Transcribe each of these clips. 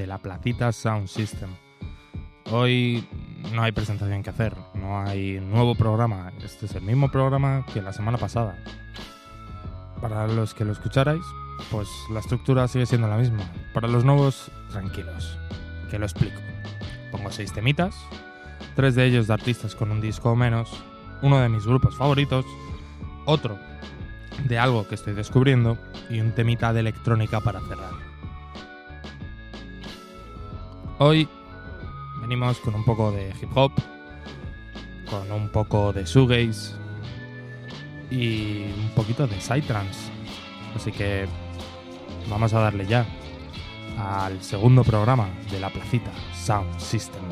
De la Placita Sound System. Hoy no hay presentación que hacer, no hay nuevo programa, este es el mismo programa que la semana pasada. Para los que lo escucharais, pues la estructura sigue siendo la misma. Para los nuevos, tranquilos, que lo explico. Pongo seis temitas, tres de ellos de artistas con un disco o menos, uno de mis grupos favoritos, otro de algo que estoy descubriendo y un temita de electrónica para cerrar. Hoy venimos con un poco de hip hop, con un poco de shoegaze y un poquito de psytrance. Así que vamos a darle ya al segundo programa de la placita Sound System.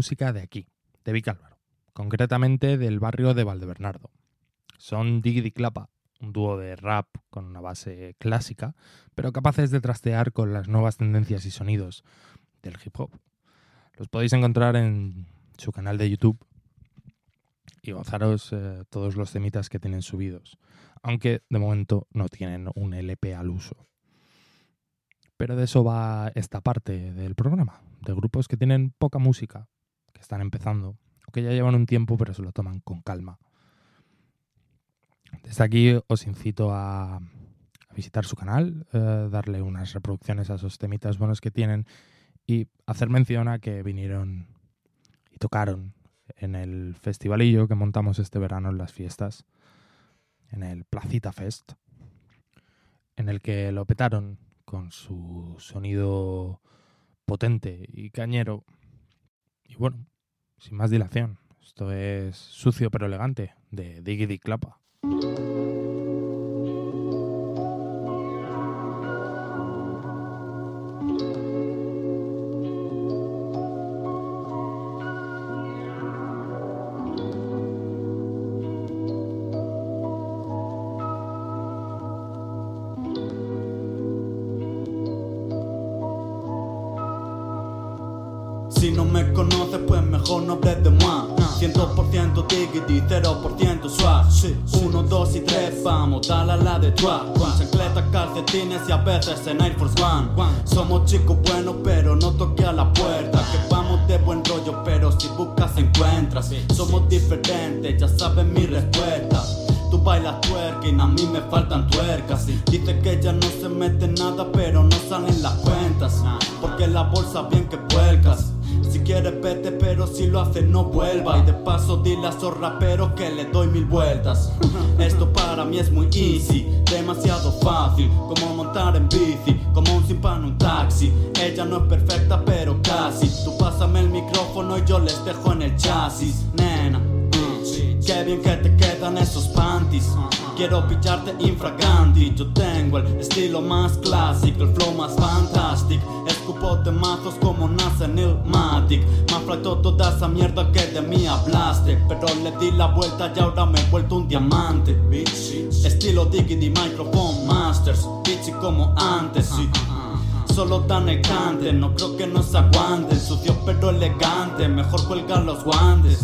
Música de aquí, de Vicálvaro, concretamente del barrio de Valdebernardo. Son Diggy Clapa, un dúo de rap con una base clásica, pero capaces de trastear con las nuevas tendencias y sonidos del hip hop. Los podéis encontrar en su canal de YouTube y gozaros eh, todos los temitas que tienen subidos, aunque de momento no tienen un LP al uso. Pero de eso va esta parte del programa, de grupos que tienen poca música, que están empezando, o que ya llevan un tiempo pero se lo toman con calma. Desde aquí os incito a, visitar su canal, eh, darle unas reproducciones a esos temitas buenos que tienen y hacer mención a que vinieron y tocaron en el festivalillo que montamos este verano en las fiestas, en el Placita Fest, en el que lo petaron con su sonido potente y cañero. Y bueno, sin más dilación, esto es sucio pero elegante de Diggity Clapa. Si no me conoces, pues mejor no hables de más. 100% diggity, 0% swag. 1, 2 y 3, vamos, dale a la de track Con chancletas, calcetines y a veces en Air Force One. Somos chicos buenos pero no toque a la puerta. Que vamos de buen rollo pero si buscas encuentras. Somos diferentes, ya sabes mi respuesta. Tú bailas twerking, a mí me faltan tuercas. Dice que ya no se mete nada, pero no salen las cuentas. Porque la bolsa bien que vuelcas. Si quieres vete, pero si lo haces no vuelva. Y de paso dile a esos raperos que le doy mil vueltas. Esto para mí es muy easy, demasiado fácil. Como montar en bici, como un simpa en un taxi. Ella no es perfecta, pero casi. Tú pásame el micrófono y yo les dejo en el chasis, nena. Qué bien que te quedan esos panties. Quiero pillarte infraganti. Yo tengo el estilo más clásico, el flow más fantástico. Escupo temazos como nace en Ilmatic. Me flactó toda esa mierda que de mí hablaste. Pero le di la vuelta y ahora me he vuelto un diamante. Estilo Diggity Microphone Masters. Bitchy como antes. Solo dan el cante, no creo que nos aguanten. Sucio pero elegante, mejor cuelgan los guantes.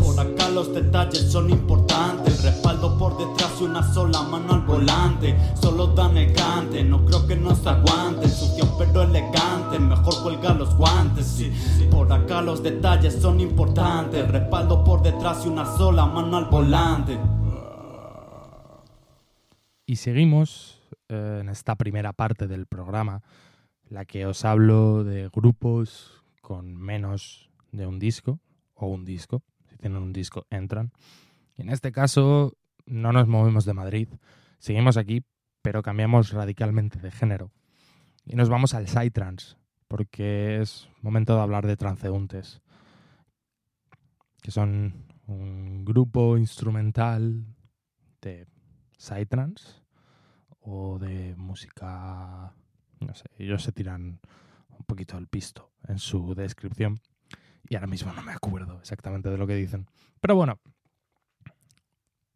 Por acá los detalles son importantes. Respaldo por detrás y una sola mano al volante. Solo dan el cante, no creo que nos aguanten. Sucio pero elegante, mejor cuelga los guantes. Sí. Por acá los detalles son importantes. Respaldo por detrás y una sola mano al volante. Y seguimos eh, en esta primera parte del programa, la que os hablo de grupos con menos de un disco o un disco. Si tienen un disco, entran. Y en este caso, no nos movemos de Madrid. Seguimos aquí, pero cambiamos radicalmente de género. Y nos vamos al Psytrance, porque es momento de hablar de transeúntes, que son un grupo instrumental de Psytrance o de música, no sé, ellos se tiran un poquito al pisto en su descripción y ahora mismo no me acuerdo exactamente de lo que dicen. Pero bueno,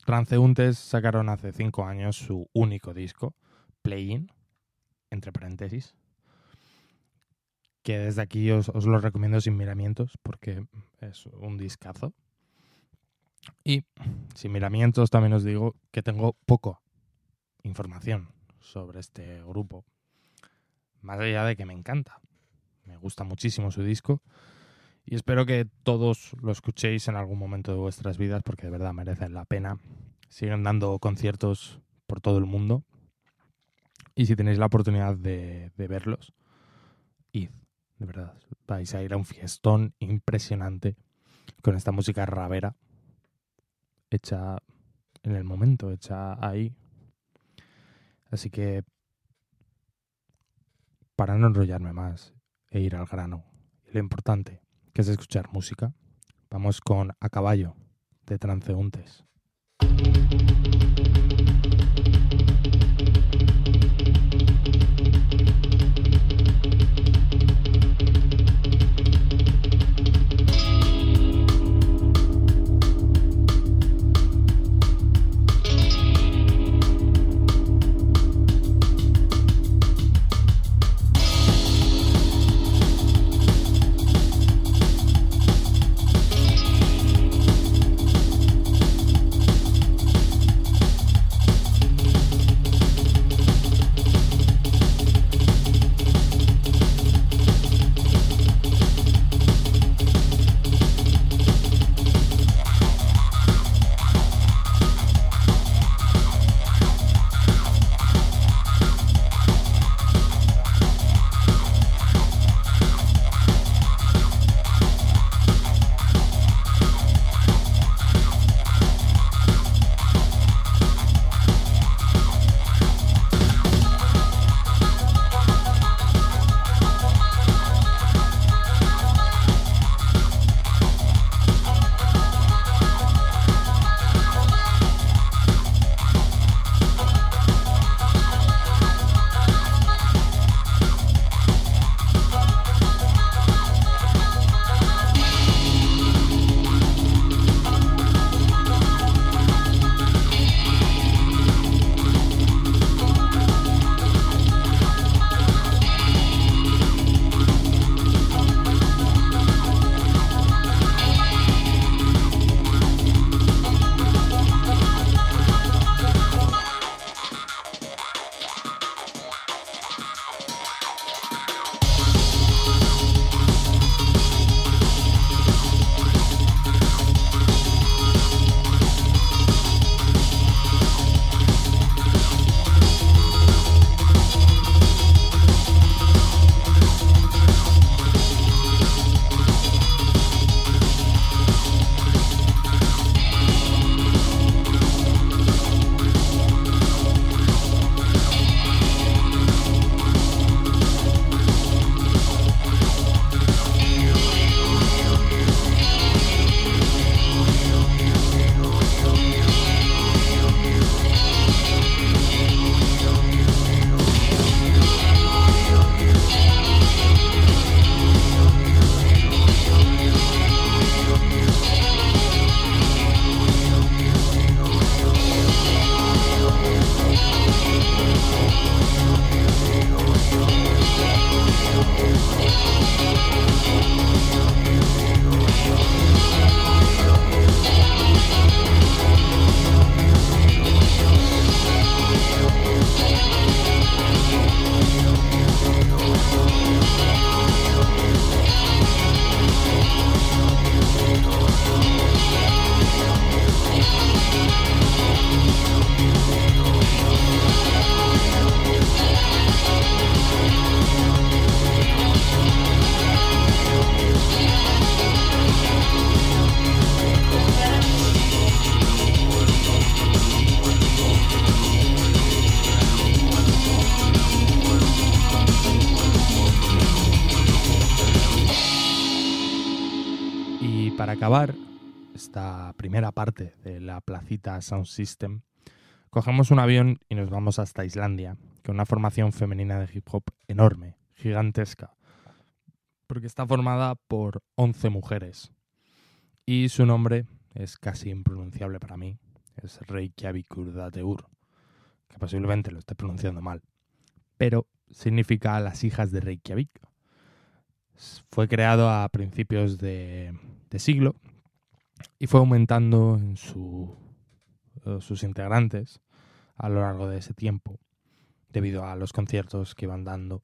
Transeúntes sacaron hace cinco años su único disco, Playing, entre paréntesis, que desde aquí os, os, lo recomiendo sin miramientos porque es un discazo. Y sin miramientos también os digo que tengo poco información sobre este grupo, más allá de que me encanta. Me gusta muchísimo su disco y espero que todos lo escuchéis en algún momento de vuestras vidas porque de verdad merecen la pena. Siguen dando conciertos por todo el mundo y si tenéis la oportunidad de, verlos, id, de verdad. Vais a ir a un fiestón impresionante con esta música rabera hecha en el momento, hecha ahí. Así que, para no enrollarme más e ir al grano, lo importante, que es escuchar música, vamos con A Caballo, de Transeúntes. Esta primera parte de la placita Sound System, cogemos un avión y nos vamos hasta Islandia, con una formación femenina de hip hop enorme, gigantesca, porque está formada por 11 mujeres. Y su nombre es casi impronunciable para mí, es Reykjavik Urdadeur, que posiblemente lo esté pronunciando mal, pero significa las hijas de Reykjavik. Fue creado a principios de, siglo y fue aumentando en eh, sus integrantes a lo largo de ese tiempo, debido a los conciertos que iban dando.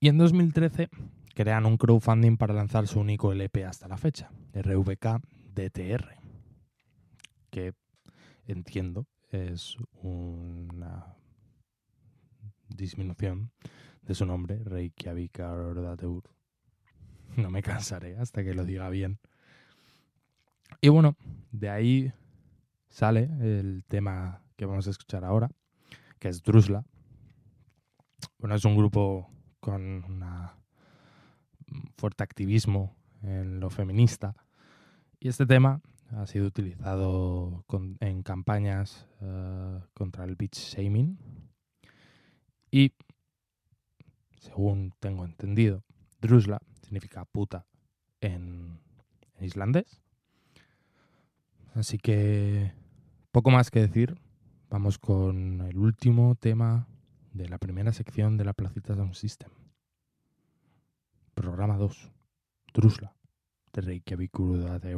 Y en 2013 crean un crowdfunding para lanzar su único LP hasta la fecha, RVK DTR, que entiendo es una disminución de su nombre, Reykjavik. No me cansaré hasta que lo diga bien. Y bueno, de ahí sale el tema que vamos a escuchar ahora, que es Drusla. Bueno, es un grupo con un fuerte activismo en lo feminista. Y este tema ha sido utilizado en campañas eh, contra el beach shaming. Y, según tengo entendido, Drusla significa puta en, islandés. Así que, poco más que decir. Vamos con el último tema de la primera sección de la Placita Sound System. Programa 2. Drusla. De Reykjavik de.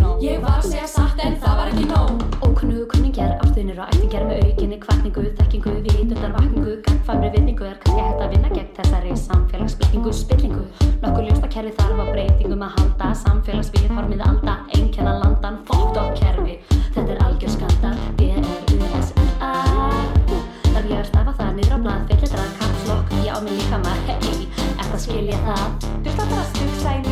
nóg. Ég var að segja satt en það var ekki nóg. Ókunnugu kunningjar, ástuðinir og ættingjar með aukinni kvartningu, þekkingu, vitundar vakningu gangfamri vinningu er kannski hægt að vinna gegn þessari samfélagsbyggingu spillingu. Nokkur ljóstakerfi þarf að breytingum að halda samfélagsvíð hormið alda einnkjana landan, fókt og kerfi. Þetta er algjör skandal, B-R-U-S-A Þarf ég að stafa það niður á blað, fyllir drað, kapslokk, já, mér líka maður, hei, eftir að skilja það? Þú þarf bara að skugsa í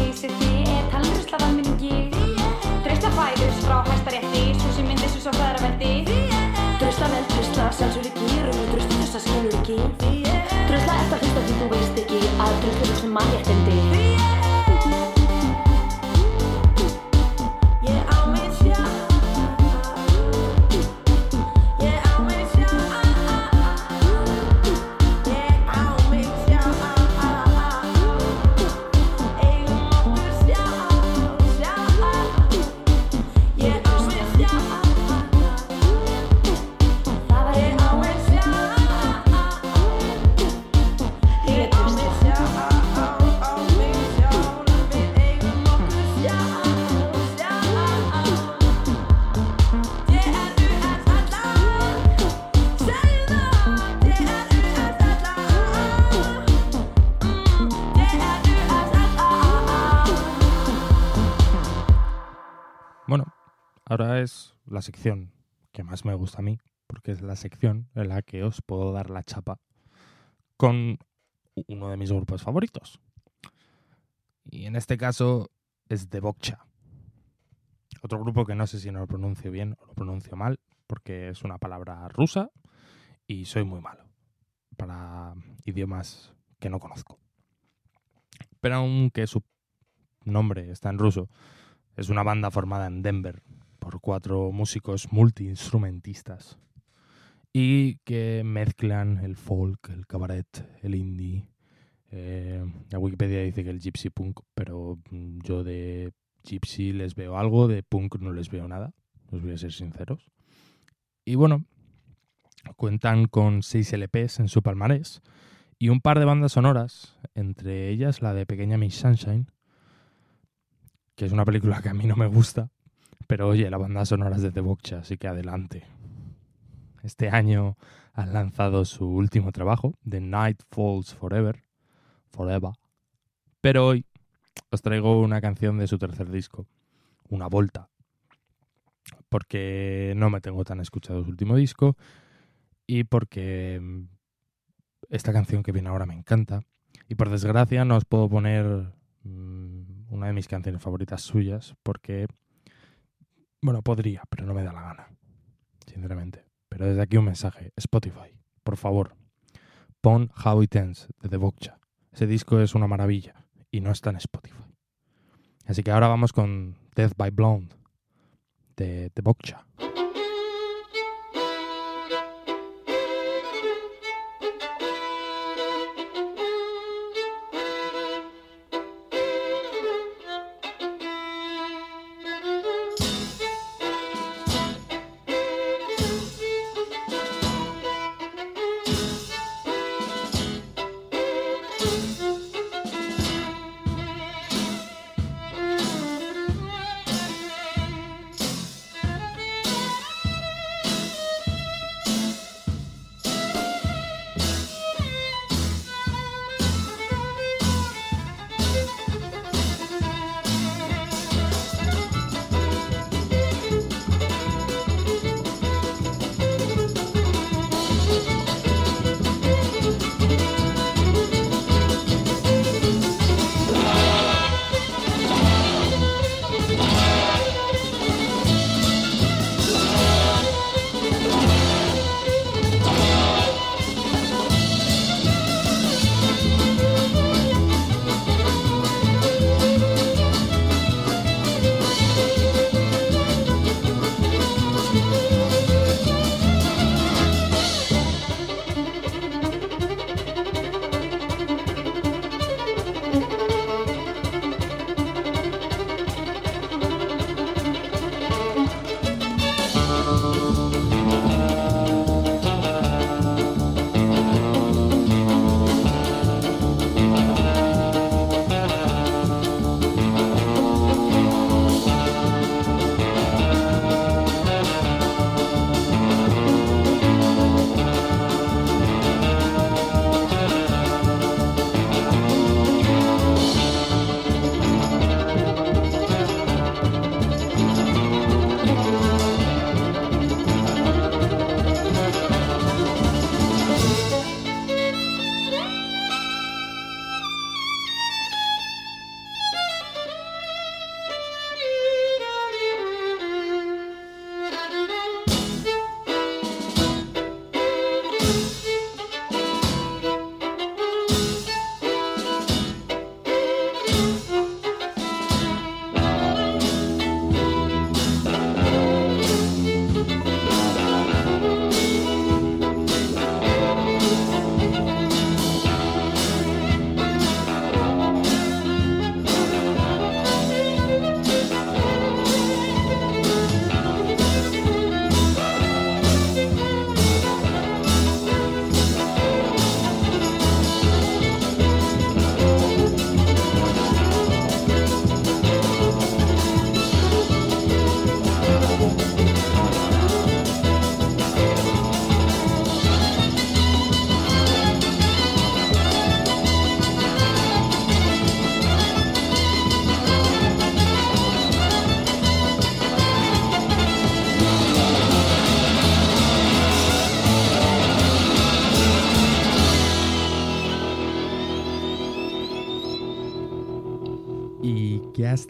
Bueno, ahora es la sección que más me gusta a mí, porque es la sección en la que os puedo dar la chapa con uno de mis grupos favoritos. Y en este caso es The Bokcha. Otro grupo que no sé si no lo pronuncio bien o lo pronuncio mal, porque es una palabra rusa y soy muy malo para idiomas que no conozco. Pero aunque su nombre está en ruso, es una banda formada en Denver por cuatro músicos multiinstrumentistas y que mezclan el folk, el cabaret, el indie. Eh, la Wikipedia dice que el gypsy punk, pero mm, yo de gypsy les veo algo, de punk no les veo nada, os voy a ser sinceros. Y bueno, cuentan con seis LPs en su palmarés y un par de bandas sonoras, entre ellas la de Pequeña Miss Sunshine, que es una película que a mí no me gusta, pero oye, la banda sonora es de The Bokcha, así que adelante. Este año han lanzado su último trabajo, The Night Falls Forever, Forever. Pero hoy os traigo una canción de su tercer disco, Una Volta, porque no me tengo tan escuchado su último disco y porque esta canción que viene ahora me encanta. Y por desgracia no os puedo poner mm, una de mis canciones favoritas suyas porque, bueno, podría, pero no me da la gana, sinceramente. Pero desde aquí un mensaje, Spotify, por favor, pon How It Ends de The Bokcha. Ese disco es una maravilla y no está en Spotify. Así que ahora vamos con Death by Blonde de The Bokcha.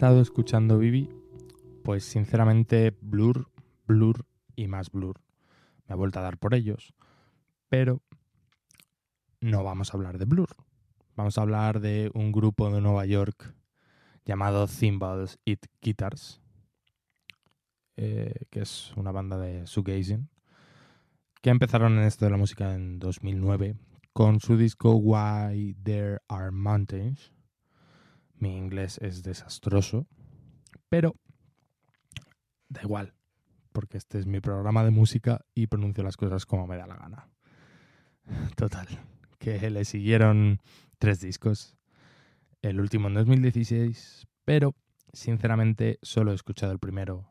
Estado escuchando Vivi? Pues sinceramente Blur, Blur y más Blur. Me ha vuelto a dar por ellos. Pero no vamos a hablar de Blur. Vamos a hablar de un grupo de Nueva York llamado Cymbals It Guitars, eh, que es una banda de shoegazing, que empezaron en esto de la música en 2009 con su disco Why There Are Mountains. Mi inglés es desastroso, pero da igual, porque este es mi programa de música y pronuncio las cosas como me da la gana. Total, que le siguieron tres discos, el último en 2016, pero sinceramente solo he escuchado el primero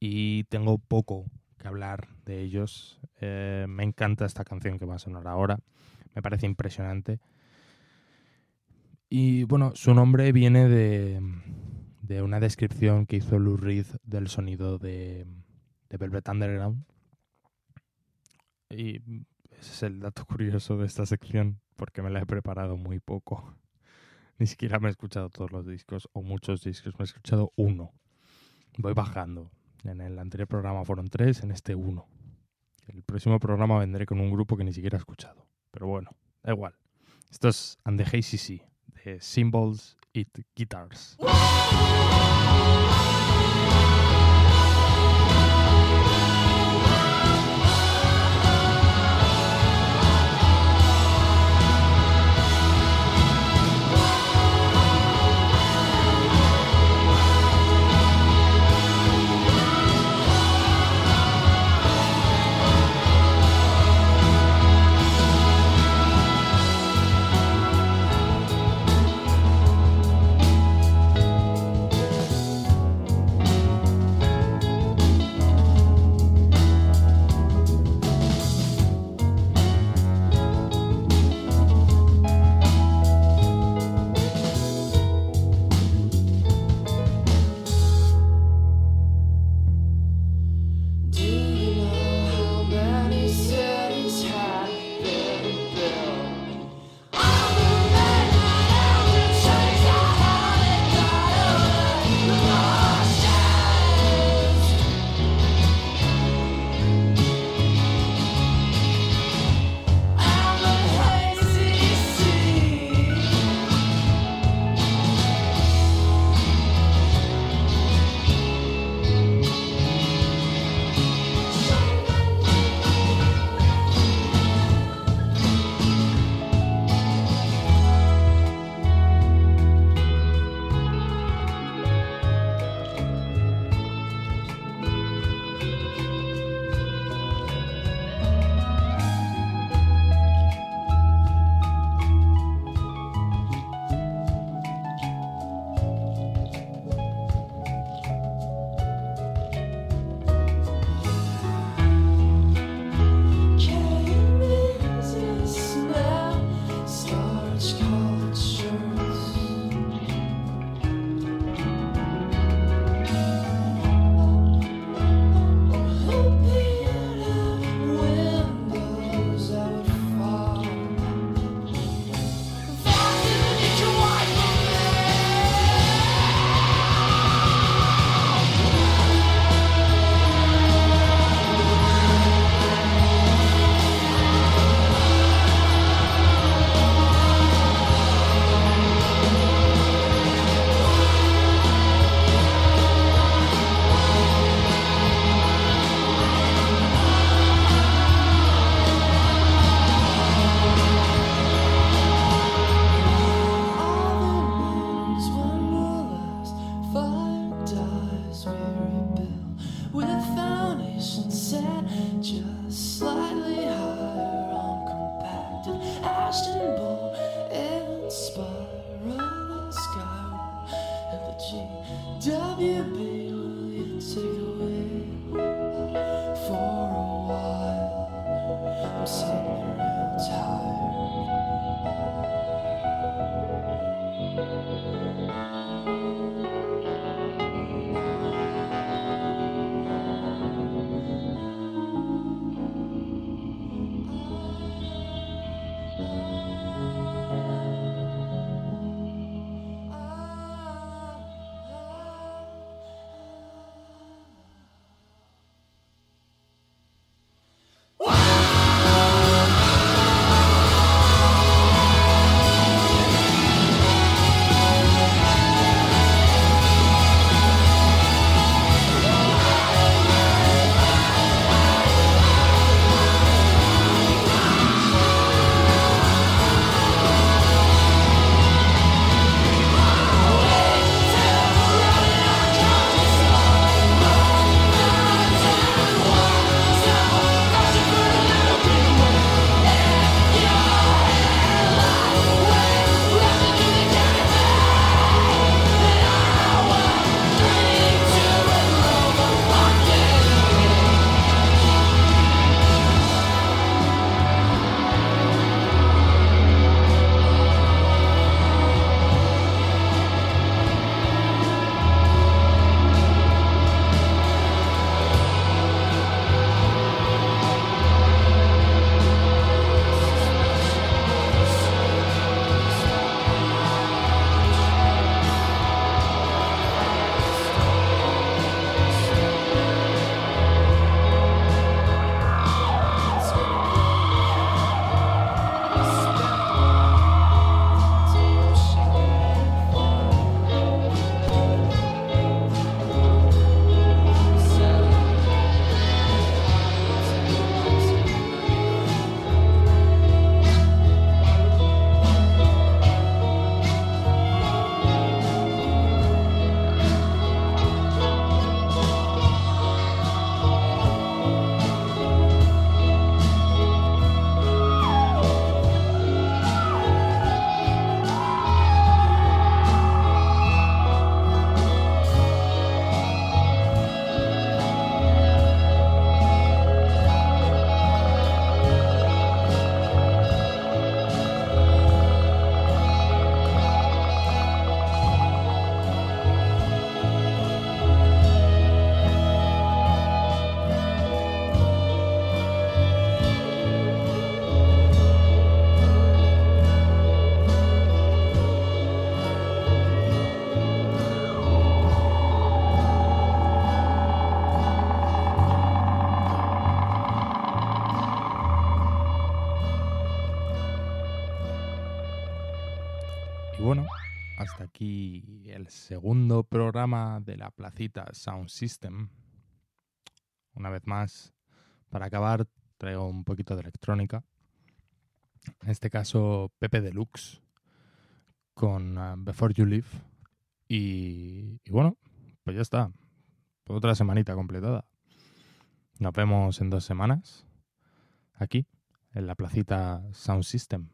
y tengo poco que hablar de ellos. Eh, me encanta esta canción que va a sonar ahora, me parece impresionante. Y bueno, su nombre viene de, de una descripción que hizo Lou Reed del sonido de, Velvet Underground. Y ese es el dato curioso de esta sección, porque me la he preparado muy poco. Ni siquiera me he escuchado todos los discos o muchos discos, me he escuchado uno. Voy bajando. En el anterior programa fueron tres, en este uno. El próximo programa vendré con un grupo que ni siquiera he escuchado. Pero bueno, da igual. Esto es And the HCC, de Symbols It Guitars. Segundo programa de la placita Sound System. Una vez más, para acabar, traigo un poquito de electrónica. En este caso, Pepe Deluxe con uh, Before You Leave. Y bueno, pues ya está. Otra semanita completada. Nos vemos en dos semanas aquí, en la placita Sound System.